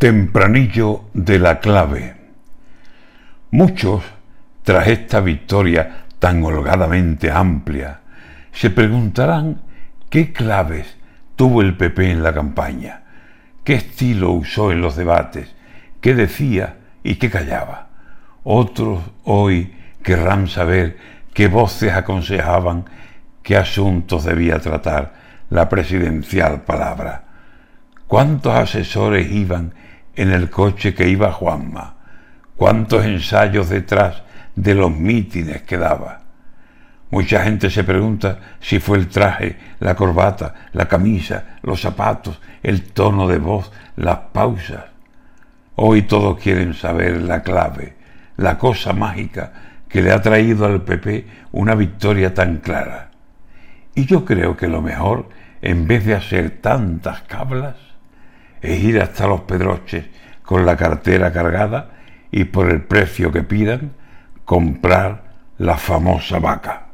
Tempranillo de la clave. Muchos, tras esta victoria tan holgadamente amplia, se preguntarán qué claves tuvo el PP en la campaña, qué estilo usó en los debates, qué decía y qué callaba. Otros hoy querrán saber qué voces aconsejaban qué asuntos debía tratar la presidencial palabra. ¿Cuántos asesores iban en el coche que iba Juanma, cuántos ensayos detrás de los mítines que daba. Mucha gente se pregunta si fue el traje, la corbata, la camisa, los zapatos, el tono de voz, las pausas. Hoy todos quieren saber la clave, la cosa mágica que le ha traído al PP una victoria tan clara. Y yo creo que lo mejor, en vez de hacer tantas cablas, es ir hasta los pedroches con la cartera cargada y por el precio que pidan comprar la famosa vaca.